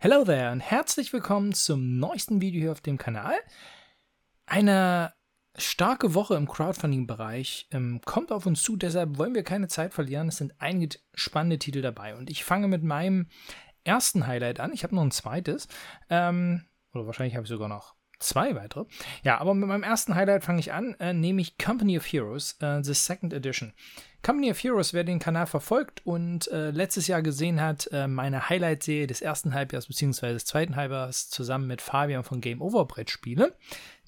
Hello there und herzlich willkommen zum neuesten Video hier auf dem Kanal. Eine starke Woche im Crowdfunding-Bereich ähm, kommt auf uns zu, deshalb wollen wir keine Zeit verlieren. Es sind einige spannende Titel dabei und ich fange mit meinem ersten Highlight an. Ich habe noch ein zweites. Ähm, oder wahrscheinlich habe ich sogar noch zwei weitere. Ja, aber mit meinem ersten Highlight fange ich an, äh, nämlich Company of Heroes, äh, The Second Edition. Company of Heroes, wer den Kanal verfolgt und äh, letztes Jahr gesehen hat, äh, meine Highlight-Serie des ersten Halbjahres bzw. des zweiten Halbjahres zusammen mit Fabian von Game Over Brettspiele,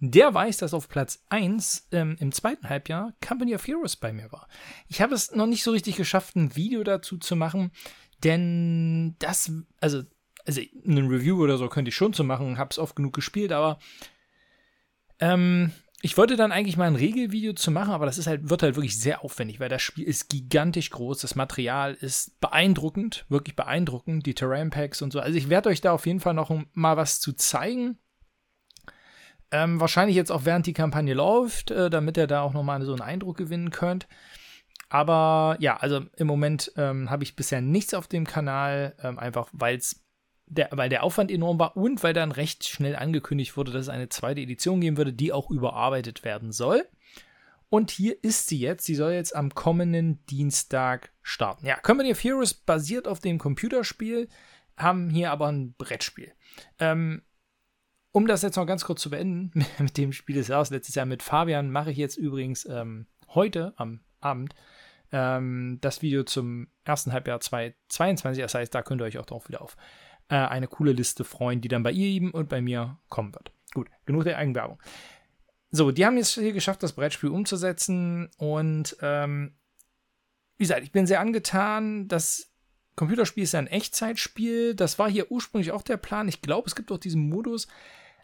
der weiß, dass auf Platz 1 ähm, im zweiten Halbjahr Company of Heroes bei mir war. Ich habe es noch nicht so richtig geschafft, ein Video dazu zu machen, denn das, also also ein Review oder so könnte ich schon zu machen, habe es oft genug gespielt, aber ähm, ich wollte dann eigentlich mal ein Regelvideo zu machen, aber das ist halt, wird halt wirklich sehr aufwendig, weil das Spiel ist gigantisch groß, das Material ist beeindruckend, wirklich beeindruckend, die Terrain Packs und so. Also ich werde euch da auf jeden Fall noch mal was zu zeigen. Ähm, wahrscheinlich jetzt auch während die Kampagne läuft, äh, damit ihr da auch noch mal so einen Eindruck gewinnen könnt. Aber ja, also im Moment ähm, habe ich bisher nichts auf dem Kanal, ähm, einfach weil es der, weil der Aufwand enorm war und weil dann recht schnell angekündigt wurde, dass es eine zweite Edition geben würde, die auch überarbeitet werden soll. Und hier ist sie jetzt. Sie soll jetzt am kommenden Dienstag starten. Ja, Company of Heroes basiert auf dem Computerspiel, haben hier aber ein Brettspiel. Ähm, um das jetzt noch ganz kurz zu beenden, mit dem Spiel des Jahres letztes Jahr mit Fabian mache ich jetzt übrigens ähm, heute am Abend ähm, das Video zum ersten Halbjahr 2022. Das heißt, da könnt ihr euch auch drauf wieder auf äh, eine coole Liste freuen, die dann bei ihr und bei mir kommen wird. Gut, genug der Eigenwerbung. So, die haben jetzt hier geschafft, das Brettspiel umzusetzen und ähm, wie gesagt, ich bin sehr angetan. Das Computerspiel ist ja ein Echtzeitspiel. Das war hier ursprünglich auch der Plan. Ich glaube, es gibt auch diesen Modus,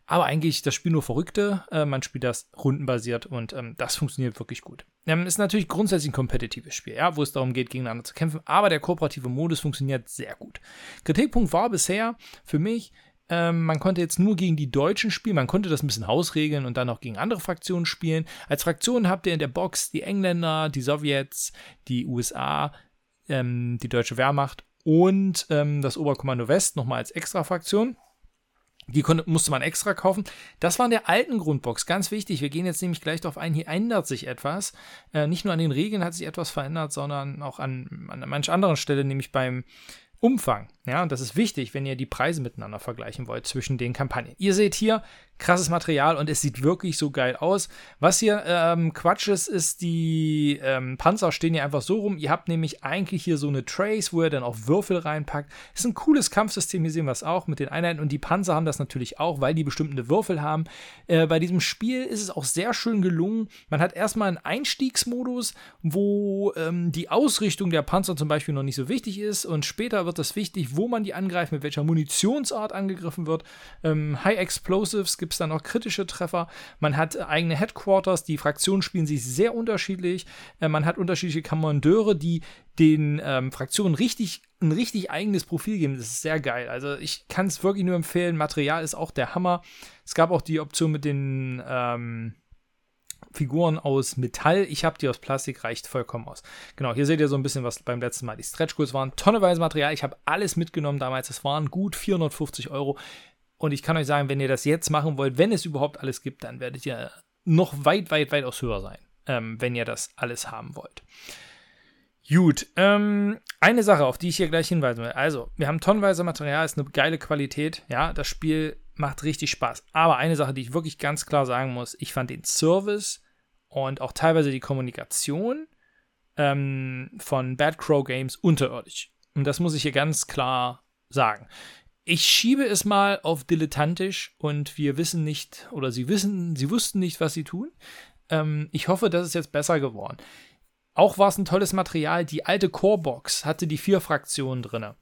aber eigentlich das Spiel nur Verrückte. Äh, man spielt das rundenbasiert und ähm, das funktioniert wirklich gut. Ähm, ist natürlich grundsätzlich ein kompetitives Spiel, ja, wo es darum geht, gegeneinander zu kämpfen, aber der kooperative Modus funktioniert sehr gut. Kritikpunkt war bisher für mich, ähm, man konnte jetzt nur gegen die Deutschen spielen, man konnte das ein bisschen hausregeln und dann auch gegen andere Fraktionen spielen. Als Fraktionen habt ihr in der Box die Engländer, die Sowjets, die USA, ähm, die deutsche Wehrmacht und ähm, das Oberkommando West nochmal als extra Fraktion. Die konnte, musste man extra kaufen. Das war in der alten Grundbox. Ganz wichtig. Wir gehen jetzt nämlich gleich darauf ein. Hier ändert sich etwas. Äh, nicht nur an den Regeln hat sich etwas verändert, sondern auch an, an manch anderen Stelle, nämlich beim Umfang. Ja, und das ist wichtig, wenn ihr die Preise miteinander vergleichen wollt zwischen den Kampagnen. Ihr seht hier krasses Material und es sieht wirklich so geil aus. Was hier ähm, Quatsch ist, ist, die ähm, Panzer stehen hier einfach so rum. Ihr habt nämlich eigentlich hier so eine Trace, wo ihr dann auch Würfel reinpackt. Ist ein cooles Kampfsystem, hier sehen wir es auch mit den Einheiten und die Panzer haben das natürlich auch, weil die bestimmte Würfel haben. Äh, bei diesem Spiel ist es auch sehr schön gelungen. Man hat erstmal einen Einstiegsmodus, wo ähm, die Ausrichtung der Panzer zum Beispiel noch nicht so wichtig ist und später wird es wichtig, wo man die angreift, mit welcher Munitionsart angegriffen wird. Ähm, High Explosives gibt es dann auch kritische Treffer. Man hat eigene Headquarters, die Fraktionen spielen sich sehr unterschiedlich. Äh, man hat unterschiedliche Kommandeure, die den ähm, Fraktionen richtig ein richtig eigenes Profil geben. Das ist sehr geil. Also ich kann es wirklich nur empfehlen. Material ist auch der Hammer. Es gab auch die Option mit den ähm, Figuren aus Metall. Ich habe die aus Plastik, reicht vollkommen aus. Genau, hier seht ihr so ein bisschen, was beim letzten Mal die Stretch Goals waren. Tonneweise Material. Ich habe alles mitgenommen damals. Es waren gut 450 Euro. Und ich kann euch sagen, wenn ihr das jetzt machen wollt, wenn es überhaupt alles gibt, dann werdet ihr noch weit, weit, weit aus höher sein, ähm, wenn ihr das alles haben wollt. Gut, ähm, eine Sache, auf die ich hier gleich hinweisen will. Also, wir haben tonnenweise Material, ist eine geile Qualität. Ja, das Spiel macht richtig Spaß. Aber eine Sache, die ich wirklich ganz klar sagen muss, ich fand den Service und auch teilweise die Kommunikation ähm, von Bad Crow Games unterirdisch. Und das muss ich hier ganz klar sagen. Ich schiebe es mal auf dilettantisch und wir wissen nicht, oder sie wissen, sie wussten nicht, was sie tun. Ähm, ich hoffe, das ist jetzt besser geworden. Auch war es ein tolles Material. Die alte Core-Box hatte die vier Fraktionen drin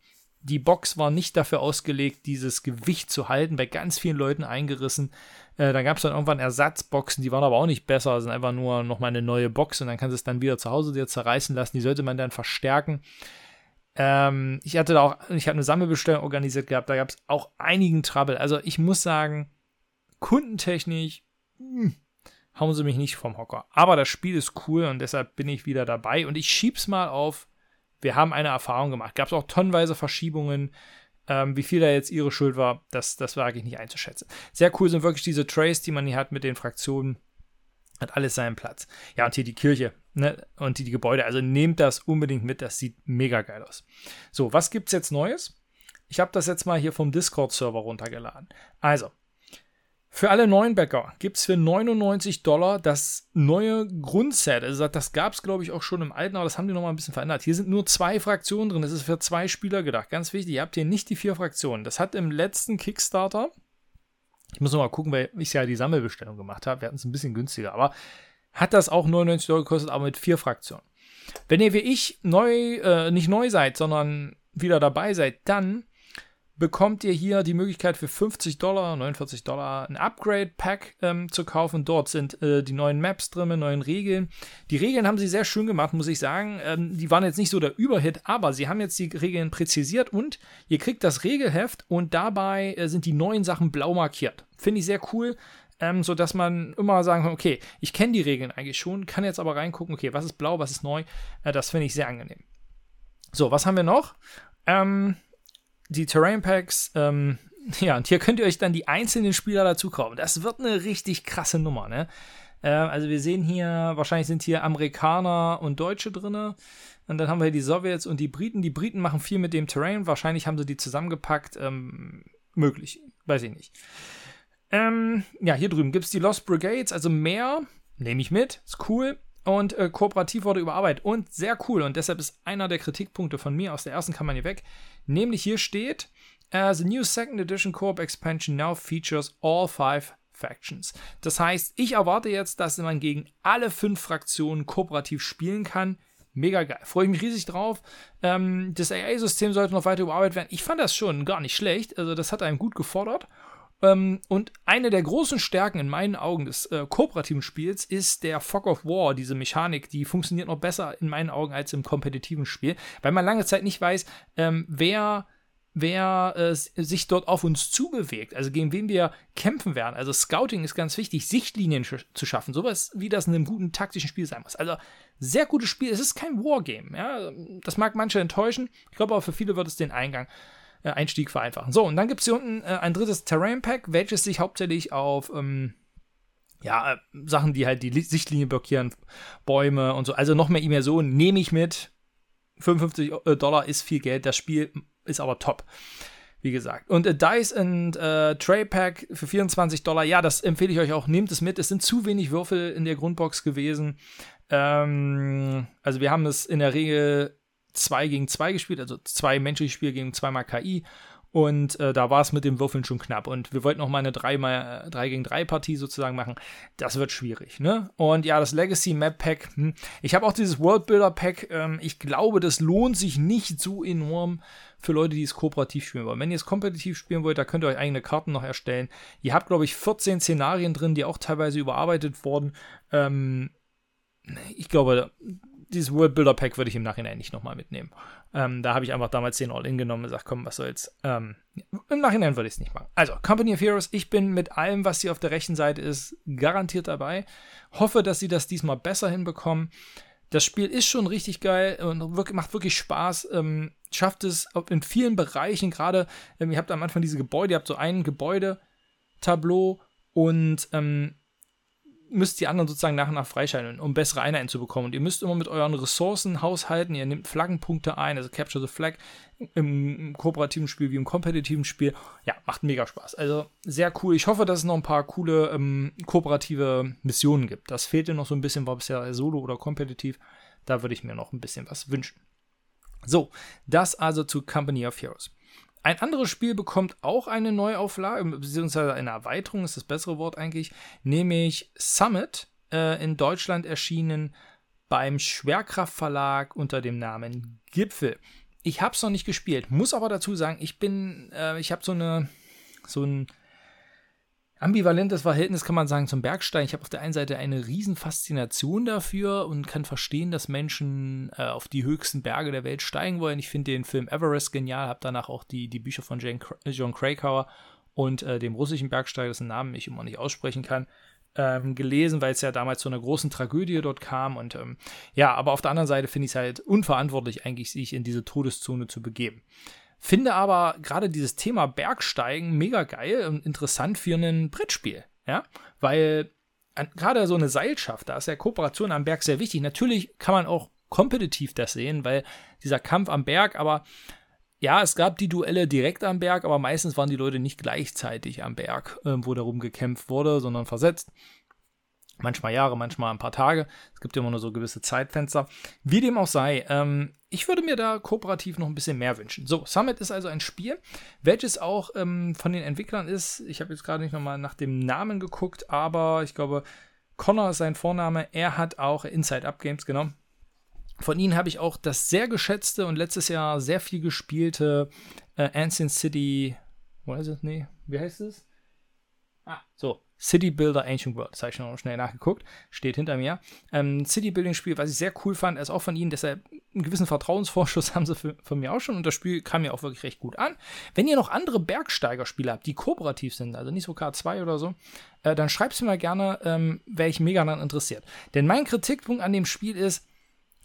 die Box war nicht dafür ausgelegt, dieses Gewicht zu halten, bei ganz vielen Leuten eingerissen. Äh, da gab es dann irgendwann Ersatzboxen, die waren aber auch nicht besser, sind einfach nur nochmal eine neue Box und dann kannst du es dann wieder zu Hause dir zerreißen lassen. Die sollte man dann verstärken. Ähm, ich hatte da auch, ich habe eine Sammelbestellung organisiert gehabt, da gab es auch einigen Trouble. Also ich muss sagen, kundentechnisch mh, hm, hauen sie mich nicht vom Hocker. Aber das Spiel ist cool und deshalb bin ich wieder dabei und ich schieb's mal auf wir haben eine Erfahrung gemacht. Gab es auch tonnenweise Verschiebungen. Ähm, wie viel da jetzt ihre Schuld war, das, das wage ich nicht einzuschätzen. Sehr cool sind wirklich diese Trays, die man hier hat mit den Fraktionen. Hat alles seinen Platz. Ja, und hier die Kirche ne? und die, die Gebäude. Also nehmt das unbedingt mit, das sieht mega geil aus. So, was gibt es jetzt Neues? Ich habe das jetzt mal hier vom Discord-Server runtergeladen. Also, für alle neuen Bäcker gibt es für 99 Dollar das neue Grundset. Also das gab es, glaube ich, auch schon im alten, aber das haben die nochmal ein bisschen verändert. Hier sind nur zwei Fraktionen drin. Das ist für zwei Spieler gedacht. Ganz wichtig, ihr habt hier nicht die vier Fraktionen. Das hat im letzten Kickstarter, ich muss nochmal gucken, weil ich ja die Sammelbestellung gemacht habe. Wir hatten es ein bisschen günstiger, aber hat das auch 99 Dollar gekostet, aber mit vier Fraktionen. Wenn ihr wie ich neu, äh, nicht neu seid, sondern wieder dabei seid, dann bekommt ihr hier die Möglichkeit für 50 Dollar, 49 Dollar ein Upgrade-Pack ähm, zu kaufen. Dort sind äh, die neuen Maps drin, neuen Regeln. Die Regeln haben sie sehr schön gemacht, muss ich sagen. Ähm, die waren jetzt nicht so der Überhit, aber sie haben jetzt die Regeln präzisiert und ihr kriegt das Regelheft und dabei äh, sind die neuen Sachen blau markiert. Finde ich sehr cool. Ähm, so dass man immer sagen kann, okay, ich kenne die Regeln eigentlich schon, kann jetzt aber reingucken, okay, was ist blau, was ist neu. Äh, das finde ich sehr angenehm. So, was haben wir noch? Ähm, die Terrain Packs, ähm, ja, und hier könnt ihr euch dann die einzelnen Spieler dazu kaufen. Das wird eine richtig krasse Nummer, ne? Äh, also wir sehen hier, wahrscheinlich sind hier Amerikaner und Deutsche drin. Und dann haben wir hier die Sowjets und die Briten. Die Briten machen viel mit dem Terrain. Wahrscheinlich haben sie die zusammengepackt. Ähm, möglich. Weiß ich nicht. Ähm, ja, hier drüben gibt es die Lost Brigades, also mehr. Nehme ich mit. Ist cool und äh, kooperativ wurde überarbeitet und sehr cool. Und deshalb ist einer der Kritikpunkte von mir aus der ersten Kampagne weg. Nämlich hier steht: uh, The new Second Edition Co-op Expansion now features all five Factions. Das heißt, ich erwarte jetzt, dass man gegen alle fünf Fraktionen kooperativ spielen kann. Mega geil. Freue ich mich riesig drauf. Ähm, das AI-System sollte noch weiter überarbeitet werden. Ich fand das schon gar nicht schlecht. Also, das hat einem gut gefordert. Ähm, und eine der großen Stärken in meinen Augen des äh, kooperativen Spiels ist der Fog of War, diese Mechanik, die funktioniert noch besser in meinen Augen als im kompetitiven Spiel, weil man lange Zeit nicht weiß, ähm, wer wer äh, sich dort auf uns zubewegt, also gegen wen wir kämpfen werden. Also Scouting ist ganz wichtig, Sichtlinien sch zu schaffen, sowas wie das in einem guten taktischen Spiel sein muss. Also sehr gutes Spiel. Es ist kein Wargame, ja, das mag manche enttäuschen. Ich glaube aber für viele wird es den Eingang äh, Einstieg vereinfachen. So, und dann gibt es hier unten äh, ein drittes Terrain Pack, welches sich hauptsächlich auf ähm, ja, äh, Sachen, die halt die Sichtlinie blockieren, Bäume und so. Also noch mehr Immersion nehme ich mit. 55 äh, Dollar ist viel Geld. Das Spiel ist aber top. Wie gesagt. Und äh, Dice äh, Tray Pack für 24 Dollar. Ja, das empfehle ich euch auch. Nehmt es mit. Es sind zu wenig Würfel in der Grundbox gewesen. Ähm, also wir haben es in der Regel 2 gegen 2 gespielt, also zwei menschliche Spiele gegen zweimal KI. Und äh, da war es mit dem Würfeln schon knapp. Und wir wollten noch mal eine 3, mal, 3 gegen 3 Partie sozusagen machen. Das wird schwierig, ne? Und ja, das Legacy Map Pack. Hm. Ich habe auch dieses World Builder Pack. Ähm, ich glaube, das lohnt sich nicht so enorm für Leute, die es kooperativ spielen wollen. Wenn ihr es kompetitiv spielen wollt, da könnt ihr euch eigene Karten noch erstellen. Ihr habt, glaube ich, 14 Szenarien drin, die auch teilweise überarbeitet wurden. Ähm, ich glaube, dieses World Builder Pack würde ich im Nachhinein nicht nochmal mitnehmen. Ähm, da habe ich einfach damals den All-In genommen und gesagt, komm, was soll's. Ähm, Im Nachhinein würde ich es nicht machen. Also, Company of Heroes, ich bin mit allem, was hier auf der rechten Seite ist, garantiert dabei. Hoffe, dass sie das diesmal besser hinbekommen. Das Spiel ist schon richtig geil und wirklich, macht wirklich Spaß. Ähm, schafft es in vielen Bereichen, gerade, ähm, ihr habt am Anfang diese Gebäude, ihr habt so ein Gebäudetableau und ähm, müsst die anderen sozusagen nach und nach freischalten, um bessere Einheiten zu bekommen. Und ihr müsst immer mit euren Ressourcen haushalten. Ihr nehmt Flaggenpunkte ein, also Capture the Flag im, kooperativen Spiel wie im kompetitiven Spiel. Ja, macht mega Spaß. Also sehr cool. Ich hoffe, dass es noch ein paar coole ähm, kooperative Missionen gibt. Das fehlte noch so ein bisschen, war bisher solo oder kompetitiv. Da würde ich mir noch ein bisschen was wünschen. So, das also zu Company of Heroes. Ein anderes Spiel bekommt auch eine Neuauflage, beziehungsweise eine Erweiterung ist das bessere Wort eigentlich, nämlich Summit, äh, in Deutschland erschienen beim Schwerkraftverlag unter dem Namen Gipfel. Ich habe es noch nicht gespielt, muss aber dazu sagen, ich bin, äh, ich habe so eine, so ein ambivalentes Verhältnis, kann man sagen, zum Bergsteigen. Ich habe auf der einen Seite eine riesen Faszination dafür und kann verstehen, dass Menschen äh, auf die höchsten Berge der Welt steigen wollen. Ich finde den Film Everest genial, habe danach auch die, die Bücher von Jane, John Krakauer und äh, dem russischen Bergsteiger, dessen Namen ich immer nicht aussprechen kann, ähm, gelesen, weil es ja damals zu einer großen Tragödie dort kam. Und ähm, ja, aber auf der anderen Seite finde ich es halt unverantwortlich, eigentlich sich in diese Todeszone zu begeben. Finde aber gerade dieses Thema Bergsteigen mega geil und interessant für ein Brettspiel. Ja, weil gerade so eine Seilschaft, da ist ja Kooperation am Berg sehr wichtig. Natürlich kann man auch kompetitiv das sehen, weil dieser Kampf am Berg, aber ja, es gab die Duelle direkt am Berg, aber meistens waren die Leute nicht gleichzeitig am Berg, äh, wo darum gekämpft wurde, sondern versetzt. Manchmal Jahre, manchmal ein paar Tage. Es gibt immer nur so gewisse Zeitfenster. Wie dem auch sei, ähm, ich würde mir da kooperativ noch ein bisschen mehr wünschen. So, Summit ist also ein Spiel, welches auch ähm, von den Entwicklern ist. Ich habe jetzt gerade nicht nochmal nach dem Namen geguckt, aber ich glaube, Connor ist sein Vorname. Er hat auch Inside Up Games genommen. Von ihnen habe ich auch das sehr geschätzte und letztes Jahr sehr viel gespielte äh, Ancient City. Wo ist es? Nee, wie heißt es? Ah, so. City Builder Ancient World. Das habe ich schon schnell nachgeguckt. Steht hinter mir. Ähm, City Building Spiel, was ich sehr cool fand, ist auch von ihnen. Deshalb einen gewissen Vertrauensvorschuss haben sie von mir auch schon. Und das Spiel kam mir auch wirklich recht gut an. Wenn ihr noch andere Bergsteigerspiele habt, die kooperativ sind, also nicht so K2 oder so, äh, dann schreibt es mir mal gerne, ähm, wäre ich mega daran interessiert. Denn mein Kritikpunkt an dem Spiel ist,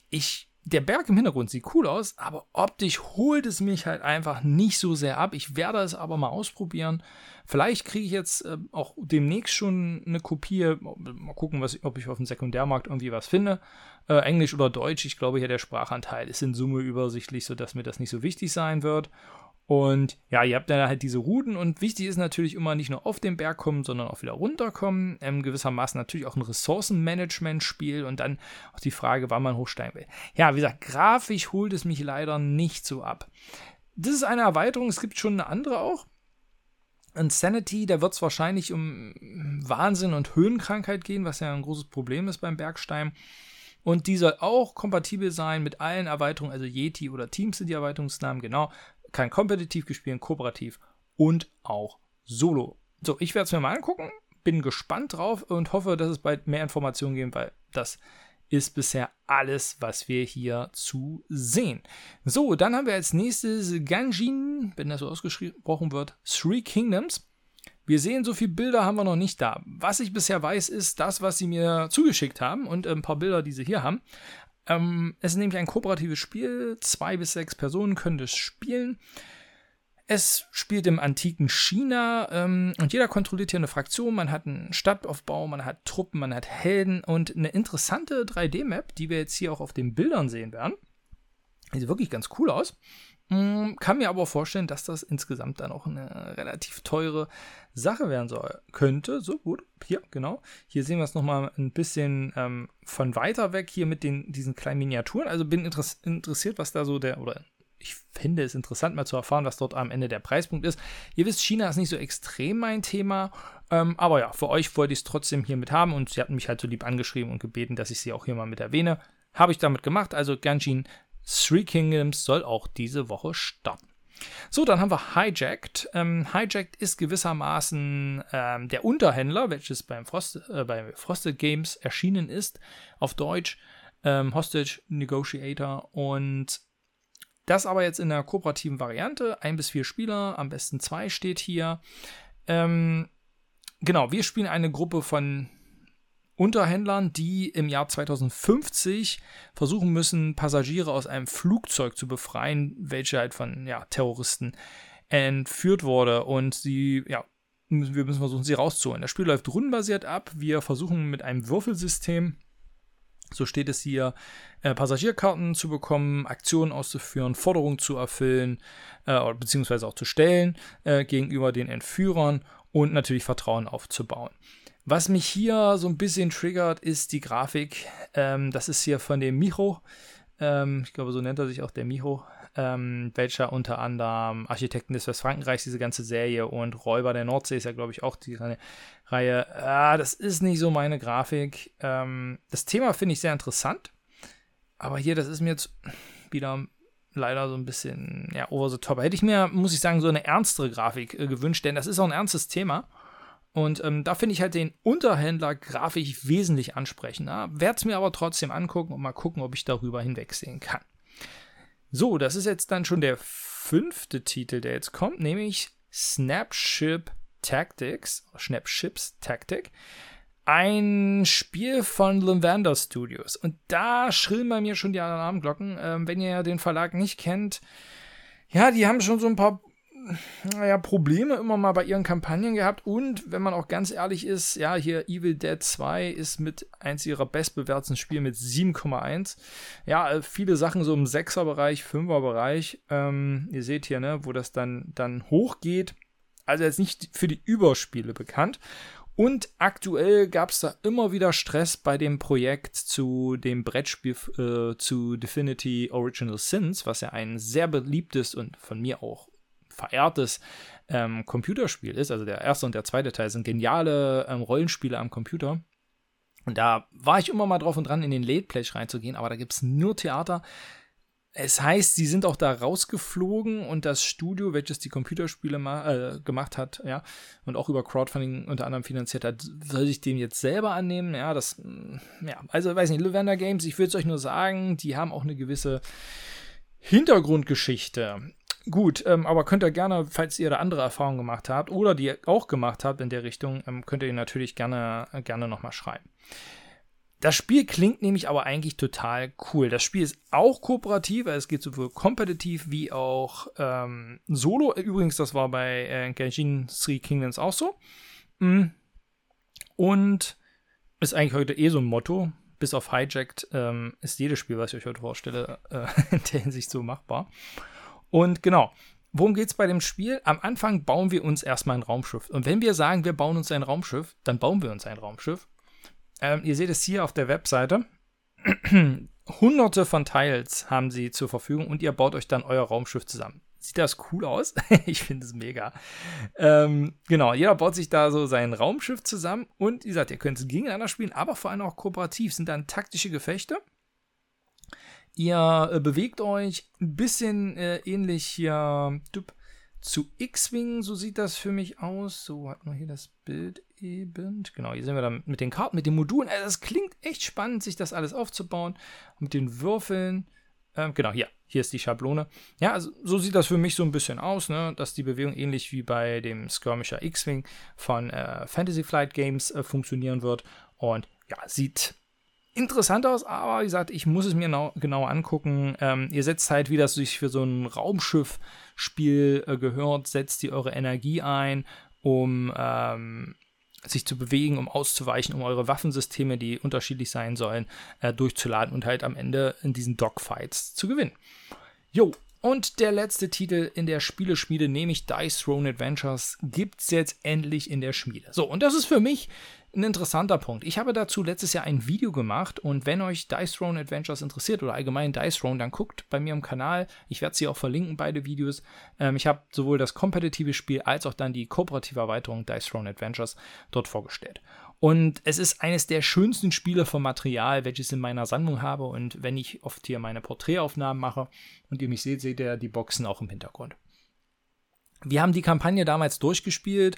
ich der Berg im Hintergrund sieht cool aus, aber optisch holt es mich halt einfach nicht so sehr ab. Ich werde es aber mal ausprobieren. Vielleicht kriege ich jetzt äh, auch demnächst schon eine Kopie. Mal gucken, was, ob ich auf dem Sekundärmarkt irgendwie was finde. Äh, Englisch oder Deutsch. Ich glaube hier der Sprachanteil ist in Summe übersichtlich, sodass mir das nicht so wichtig sein wird. Und ja, ihr habt dann halt diese Routen und wichtig ist natürlich immer nicht nur auf den Berg kommen, sondern auch wieder runterkommen. Ähm, gewissermaßen natürlich auch ein Ressourcenmanagement-Spiel und dann auch die Frage, wann man hochsteigen will. Ja, wie gesagt, grafisch holt es mich leider nicht so ab. Das ist eine Erweiterung, es gibt schon eine andere auch. Insanity, da wird es wahrscheinlich um Wahnsinn und Höhenkrankheit gehen, was ja ein großes Problem ist beim Bergsteigen. Und die soll auch kompatibel sein mit allen Erweiterungen, also Yeti oder Teams sind die Erweiterungsnamen, genau kann kompetitiv gespielt, kooperativ und auch solo. So, ich werde es mir mal angucken, bin gespannt drauf und hoffe, dass es bald mehr Informationen geben, weil das ist bisher alles, was wir hier zu sehen. So, dann haben wir als nächstes Ganjin, wenn das so ausgesprochen wird, Three Kingdoms. Wir sehen, so viele Bilder haben wir noch nicht da. Was ich bisher weiß, ist das, was sie mir zugeschickt haben und ein paar Bilder, die sie hier haben. Ähm, es ist nämlich ein kooperatives Spiel. Zwei bis sechs Personen können das spielen. Es spielt im antiken China ähm, und jeder kontrolliert hier eine Fraktion. Man hat einen Stadtaufbau, man hat Truppen, man hat Helden und eine interessante 3D-Map, die wir jetzt hier auch auf den Bildern sehen werden. Sieht wirklich ganz cool aus. Mm, kann mir aber vorstellen, dass das insgesamt dann auch eine relativ teure Sache werden soll. Könnte, so gut, hier, genau. Hier sehen wir es nochmal ein bisschen ähm, von weiter weg hier mit den, diesen kleinen Miniaturen. Also bin interess interessiert, was da so der, oder ich finde es interessant mal zu erfahren, was dort am Ende der Preispunkt ist. Ihr wisst, China ist nicht so extrem mein Thema, ähm, aber ja, für euch wollte ich es trotzdem hier mit haben und sie hatten mich halt so lieb angeschrieben und gebeten, dass ich sie auch hier mal mit erwähne. Habe ich damit gemacht, also Ganshin Three Kingdoms soll auch diese Woche starten. So, dann haben wir Hijacked. Ähm, Hijacked ist gewissermaßen ähm, der Unterhändler, welches beim Frost, äh, bei Frosted Games erschienen ist, auf Deutsch. Ähm, Hostage Negotiator und das aber jetzt in der kooperativen Variante. Ein bis vier Spieler, am besten zwei steht hier. Ähm, genau, wir spielen eine Gruppe von Unterhändlern, die im Jahr 2050 versuchen müssen, Passagiere aus einem Flugzeug zu befreien, welche halt von ja, Terroristen entführt wurde. Und sie, ja, wir müssen versuchen, sie rauszuholen. Das Spiel läuft rundenbasiert ab. Wir versuchen mit einem Würfelsystem, so steht es hier, äh, Passagierkarten zu bekommen, Aktionen auszuführen, Forderungen zu erfüllen, äh, beziehungsweise auch zu stellen äh, gegenüber den Entführern und natürlich Vertrauen aufzubauen. Was mich hier so ein bisschen triggert, ist die Grafik. Ähm, das ist hier von dem Micho. Ähm, ich glaube, so nennt er sich auch der Micho. Ähm, welcher unter anderem Architekten des Westfrankenreichs, diese ganze Serie und Räuber der Nordsee ist ja, glaube ich, auch die Reihe. Ah, das ist nicht so meine Grafik. Ähm, das Thema finde ich sehr interessant. Aber hier, das ist mir jetzt wieder leider so ein bisschen ja, over the top. Hätte ich mir, muss ich sagen, so eine ernstere Grafik äh, gewünscht, denn das ist auch ein ernstes Thema. Und ähm, da finde ich halt den Unterhändler grafisch wesentlich ansprechender. Werde es mir aber trotzdem angucken und mal gucken, ob ich darüber hinwegsehen kann. So, das ist jetzt dann schon der fünfte Titel, der jetzt kommt, nämlich Snapship Tactics, Snapships Tactic. Ein Spiel von Levander Studios. Und da schrillen bei mir schon die Alarmglocken. Ähm, wenn ihr den Verlag nicht kennt, ja, die haben schon so ein paar naja, Probleme immer mal bei ihren Kampagnen gehabt. Und wenn man auch ganz ehrlich ist, ja, hier Evil Dead 2 ist mit eins ihrer bestbewerteten Spiele mit 7,1. Ja, äh, viele Sachen so im 6er-Bereich, 5er-Bereich. Ähm, ihr seht hier, ne, wo das dann, dann hochgeht. Also jetzt nicht für die Überspiele bekannt. Und aktuell gab es da immer wieder Stress bei dem Projekt zu dem Brettspiel äh, zu Divinity Original Sins, was ja ein sehr beliebtes und von mir auch verehrtes ähm, Computerspiel ist. Also der erste und der zweite Teil sind geniale ähm, Rollenspiele am Computer. Und da war ich immer mal drauf und dran, in den Late Pledge reinzugehen, aber da gibt es nur Theater. Es heißt, sie sind auch da rausgeflogen und das Studio, welches die Computerspiele äh, gemacht hat, ja, und auch über Crowdfunding unter anderem finanziert hat, soll sich dem jetzt selber annehmen. Ja, das, mm, ja, also weiß nicht, Lavender Games, ich würde es euch nur sagen, die haben auch eine gewisse Hintergrundgeschichte. Gut, ähm, aber könnt ihr gerne, falls ihr da andere Erfahrungen gemacht habt oder die auch gemacht habt in der Richtung, ähm, könnt ihr natürlich gerne, äh, gerne nochmal schreiben. Das Spiel klingt nämlich aber eigentlich total cool. Das Spiel ist auch kooperativ, es geht sowohl kompetitiv wie auch ähm, solo. Übrigens, das war bei äh, Genshin Three Kingdoms auch so. Mm. Und ist eigentlich heute eh so ein Motto. Bis auf Hijacked ähm, ist jedes Spiel, was ich euch heute vorstelle, äh, in der Hinsicht so machbar. Und genau, worum geht es bei dem Spiel? Am Anfang bauen wir uns erstmal ein Raumschiff. Und wenn wir sagen, wir bauen uns ein Raumschiff, dann bauen wir uns ein Raumschiff. Ähm, ihr seht es hier auf der Webseite. Hunderte von Teils haben sie zur Verfügung und ihr baut euch dann euer Raumschiff zusammen. Sieht das cool aus? ich finde es mega. Ähm, genau, jeder baut sich da so sein Raumschiff zusammen und wie gesagt, ihr könnt es gegeneinander spielen, aber vor allem auch kooperativ. Sind dann taktische Gefechte. Ihr äh, bewegt euch ein bisschen äh, ähnlich hier dup, zu X-Wing, so sieht das für mich aus. So hat man hier das Bild eben. Genau, hier sind wir dann mit den Karten, mit den Modulen. Also das klingt echt spannend, sich das alles aufzubauen. Mit den Würfeln. Ähm, genau, hier. Hier ist die Schablone. Ja, also so sieht das für mich so ein bisschen aus, ne? dass die Bewegung ähnlich wie bei dem Skirmisher X-Wing von äh, Fantasy Flight Games äh, funktionieren wird. Und ja, sieht interessant aus, aber wie gesagt, ich muss es mir genau, genau angucken. Ähm, ihr setzt halt, wie das sich für so ein Raumschiff-Spiel äh, gehört, setzt ihr eure Energie ein, um ähm, sich zu bewegen, um auszuweichen, um eure Waffensysteme, die unterschiedlich sein sollen, äh, durchzuladen und halt am Ende in diesen Dogfights zu gewinnen. Jo, und der letzte Titel in der Spieleschmiede, nämlich Dice Throne Adventures, gibt es jetzt endlich in der Schmiede. So, und das ist für mich ein interessanter Punkt. Ich habe dazu letztes Jahr ein Video gemacht und wenn euch Dice Throne Adventures interessiert oder allgemein Dice Throne, dann guckt bei mir im Kanal. Ich werde sie auch verlinken, beide Videos. Ähm, ich habe sowohl das kompetitive Spiel als auch dann die kooperative Erweiterung Dice Throne Adventures dort vorgestellt. Und es ist eines der schönsten Spiele vom Material, welches ich in meiner Sammlung habe. Und wenn ich oft hier meine Porträtaufnahmen mache und ihr mich seht, seht ihr die Boxen auch im Hintergrund. Wir haben die Kampagne damals durchgespielt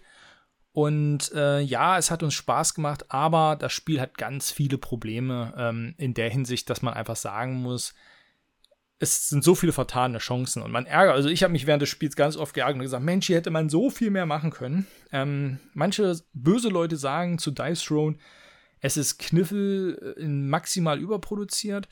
und äh, ja, es hat uns Spaß gemacht, aber das Spiel hat ganz viele Probleme ähm, in der Hinsicht, dass man einfach sagen muss, es sind so viele vertane Chancen und man ärgert. Also ich habe mich während des Spiels ganz oft geärgert und gesagt, Mensch, hier hätte man so viel mehr machen können. Ähm, manche böse Leute sagen zu Dice Throne, es ist Kniffel äh, maximal überproduziert.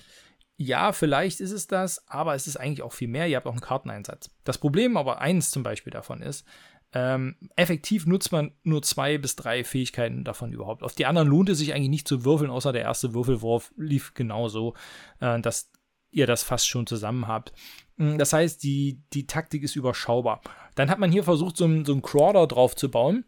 Ja, vielleicht ist es das, aber es ist eigentlich auch viel mehr. Ihr habt auch einen Karteneinsatz. Das Problem aber eins zum Beispiel davon ist, ähm, effektiv nutzt man nur zwei bis drei Fähigkeiten davon überhaupt. Auf die anderen lohnt es sich eigentlich nicht zu würfeln, außer der erste Würfelwurf lief genauso, äh, dass ihr das fast schon zusammen habt. Mm, das heißt, die, die Taktik ist überschaubar. Dann hat man hier versucht, so, einen, so einen Crawler drauf zu bauen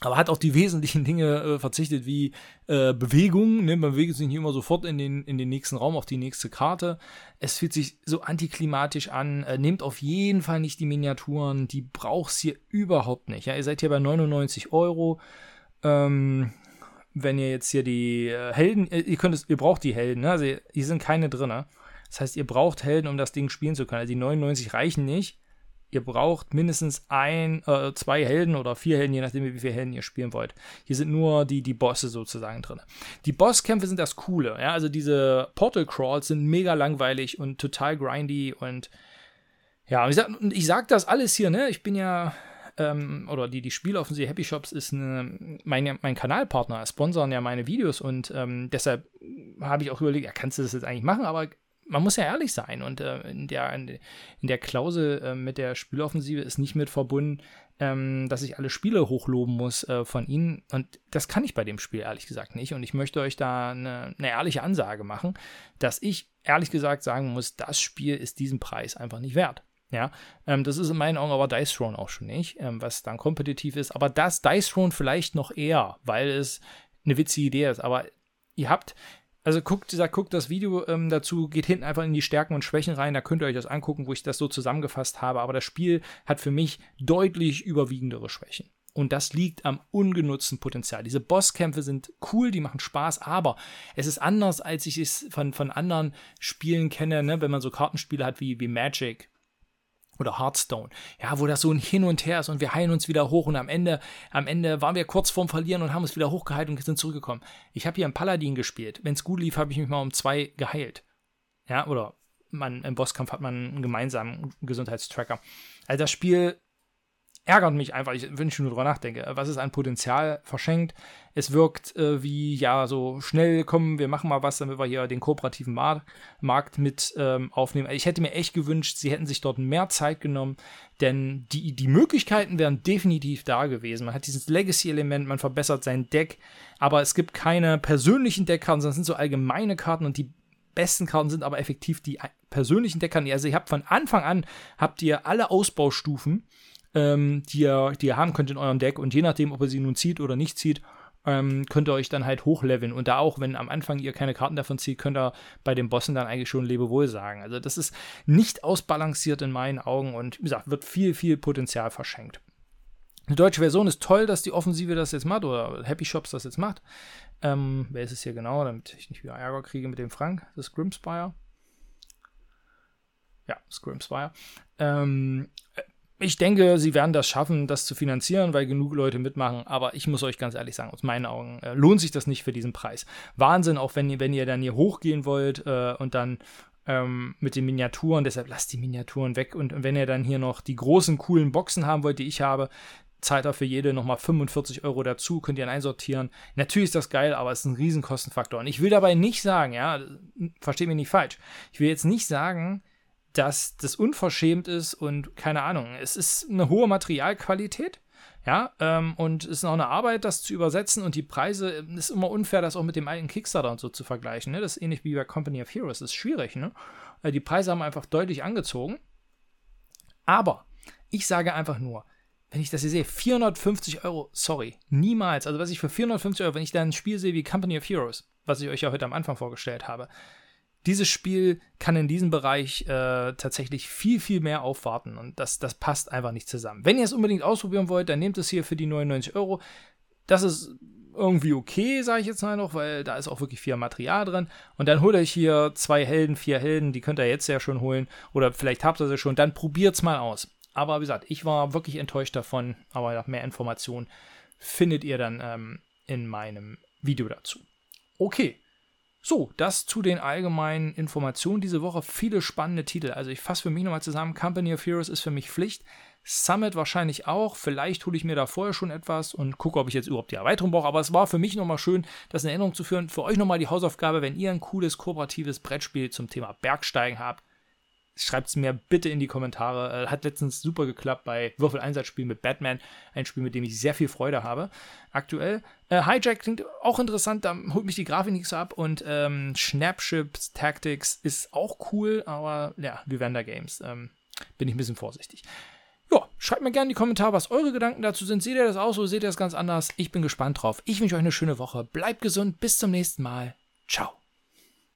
aber hat auch die wesentlichen Dinge äh, verzichtet, wie äh, Bewegung. Ne? Man bewegt sich nicht immer sofort in den, in den nächsten Raum, auf die nächste Karte. Es fühlt sich so antiklimatisch an. Äh, nehmt auf jeden Fall nicht die Miniaturen. Die braucht's hier überhaupt nicht. Ja? Ihr seid hier bei 99 Euro. Ähm, wenn ihr jetzt hier die äh, Helden, äh, ihr könnt es, ihr braucht die Helden, ne? also hier sind keine drin. Das heißt, ihr braucht Helden, um das Ding spielen zu können. Also die 99 reichen nicht ihr braucht mindestens ein, äh, zwei Helden oder vier Helden, je nachdem, wie viele Helden ihr spielen wollt. Hier sind nur die, die Bosse sozusagen drin. Die Bosskämpfe sind das Coole, ja, also diese Portal Crawls sind mega langweilig und total grindy und ja, ich sag, ich sag das alles hier, ne, ich bin ja, ähm, oder die, die Spieleoffensive Happy Shops ist eine, mein, mein Kanalpartner, sponsern ja meine Videos und ähm, deshalb habe ich auch überlegt, ja, kannst du das jetzt eigentlich machen, aber man muss ja ehrlich sein und äh, in, der, in der Klausel äh, mit der Spieloffensive ist nicht mit verbunden, ähm, dass ich alle Spiele hochloben muss äh, von ihnen. Und das kann ich bei dem Spiel ehrlich gesagt nicht. Und ich möchte euch da eine, eine ehrliche Ansage machen, dass ich ehrlich gesagt sagen muss, das Spiel ist diesen Preis einfach nicht wert. Ja, ähm, das ist in meinen Augen aber Dice Throne auch schon nicht, ähm, was dann kompetitiv ist. Aber das Dice Throne vielleicht noch eher, weil es eine witzige Idee ist. Aber ihr habt, also guckt, dieser, guckt das Video ähm, dazu, geht hinten einfach in die Stärken und Schwächen rein, da könnt ihr euch das angucken, wo ich das so zusammengefasst habe. Aber das Spiel hat für mich deutlich überwiegendere Schwächen. Und das liegt am ungenutzten Potenzial. Diese Bosskämpfe sind cool, die machen Spaß, aber es ist anders, als ich es von, von anderen Spielen kenne, ne? wenn man so Kartenspiele hat wie, wie Magic oder Hearthstone, ja, wo das so ein Hin und Her ist und wir heilen uns wieder hoch und am Ende, am Ende waren wir kurz vorm Verlieren und haben uns wieder hochgehalten und sind zurückgekommen. Ich habe hier einen Paladin gespielt. Wenn es gut lief, habe ich mich mal um zwei geheilt. Ja, oder man, im Bosskampf hat man einen gemeinsamen Gesundheitstracker. Also das Spiel ärgert mich einfach, wenn ich nur drüber nachdenke. Was ist ein Potenzial verschenkt? Es wirkt äh, wie, ja, so schnell kommen, wir machen mal was, damit wir hier den kooperativen Mar Markt mit ähm, aufnehmen. Ich hätte mir echt gewünscht, sie hätten sich dort mehr Zeit genommen, denn die, die Möglichkeiten wären definitiv da gewesen. Man hat dieses Legacy-Element, man verbessert sein Deck, aber es gibt keine persönlichen Deckkarten, sondern es sind so allgemeine Karten und die besten Karten sind aber effektiv die persönlichen Deckkarten. Also ihr habt von Anfang an, habt ihr alle Ausbaustufen ähm, die, ihr, die ihr haben könnt in eurem Deck. Und je nachdem, ob ihr sie nun zieht oder nicht zieht, ähm, könnt ihr euch dann halt hochleveln. Und da auch, wenn am Anfang ihr keine Karten davon zieht, könnt ihr bei den Bossen dann eigentlich schon Lebewohl sagen. Also das ist nicht ausbalanciert in meinen Augen und wie gesagt, wird viel, viel Potenzial verschenkt. Die deutsche Version ist toll, dass die Offensive das jetzt macht oder Happy Shops das jetzt macht. Ähm, wer ist es hier genau, damit ich nicht wieder Ärger kriege mit dem Frank? Das ist Grimspire. Ja, Scrimspire. Ähm, ich denke, sie werden das schaffen, das zu finanzieren, weil genug Leute mitmachen. Aber ich muss euch ganz ehrlich sagen, aus meinen Augen äh, lohnt sich das nicht für diesen Preis. Wahnsinn, auch wenn ihr, wenn ihr dann hier hochgehen wollt äh, und dann ähm, mit den Miniaturen, deshalb lasst die Miniaturen weg. Und, und wenn ihr dann hier noch die großen, coolen Boxen haben wollt, die ich habe, zahlt er für jede nochmal 45 Euro dazu, könnt ihr dann einsortieren. Natürlich ist das geil, aber es ist ein Riesenkostenfaktor. Und ich will dabei nicht sagen, ja, versteht mich nicht falsch. Ich will jetzt nicht sagen, dass das unverschämt ist und keine Ahnung, es ist eine hohe Materialqualität. Ja, ähm, und es ist noch eine Arbeit, das zu übersetzen und die Preise ähm, ist immer unfair, das auch mit dem alten Kickstarter und so zu vergleichen. Ne? Das ist ähnlich wie bei Company of Heroes, das ist schwierig. Ne? Äh, die Preise haben einfach deutlich angezogen. Aber ich sage einfach nur, wenn ich das hier sehe, 450 Euro, sorry, niemals. Also was ich für 450 Euro, wenn ich da ein Spiel sehe wie Company of Heroes, was ich euch ja heute am Anfang vorgestellt habe, dieses Spiel kann in diesem Bereich äh, tatsächlich viel, viel mehr aufwarten und das, das passt einfach nicht zusammen. Wenn ihr es unbedingt ausprobieren wollt, dann nehmt es hier für die 99 Euro. Das ist irgendwie okay, sage ich jetzt mal noch, weil da ist auch wirklich viel Material drin. Und dann holt euch hier zwei Helden, vier Helden, die könnt ihr jetzt ja schon holen. Oder vielleicht habt ihr sie schon, dann probiert's mal aus. Aber wie gesagt, ich war wirklich enttäuscht davon, aber mehr Informationen findet ihr dann ähm, in meinem Video dazu. Okay, so, das zu den allgemeinen Informationen diese Woche. Viele spannende Titel. Also ich fasse für mich nochmal zusammen. Company of Heroes ist für mich Pflicht. Summit wahrscheinlich auch. Vielleicht hole ich mir da vorher schon etwas und gucke, ob ich jetzt überhaupt die Erweiterung brauche. Aber es war für mich nochmal schön, das in Erinnerung zu führen. Für euch nochmal die Hausaufgabe, wenn ihr ein cooles kooperatives Brettspiel zum Thema Bergsteigen habt, Schreibt es mir bitte in die Kommentare. Äh, hat letztens super geklappt bei Würfel-Einsatzspielen mit Batman. Ein Spiel, mit dem ich sehr viel Freude habe. Aktuell. Äh, Hijack klingt auch interessant, da holt mich die Grafik nicht so ab. Und ähm, Snapships Tactics ist auch cool, aber ja, Vivander Games. Ähm, bin ich ein bisschen vorsichtig. Ja, schreibt mir gerne in die Kommentare, was eure Gedanken dazu sind. Seht ihr das auch so? Seht ihr das ganz anders? Ich bin gespannt drauf. Ich wünsche euch eine schöne Woche. Bleibt gesund. Bis zum nächsten Mal. Ciao.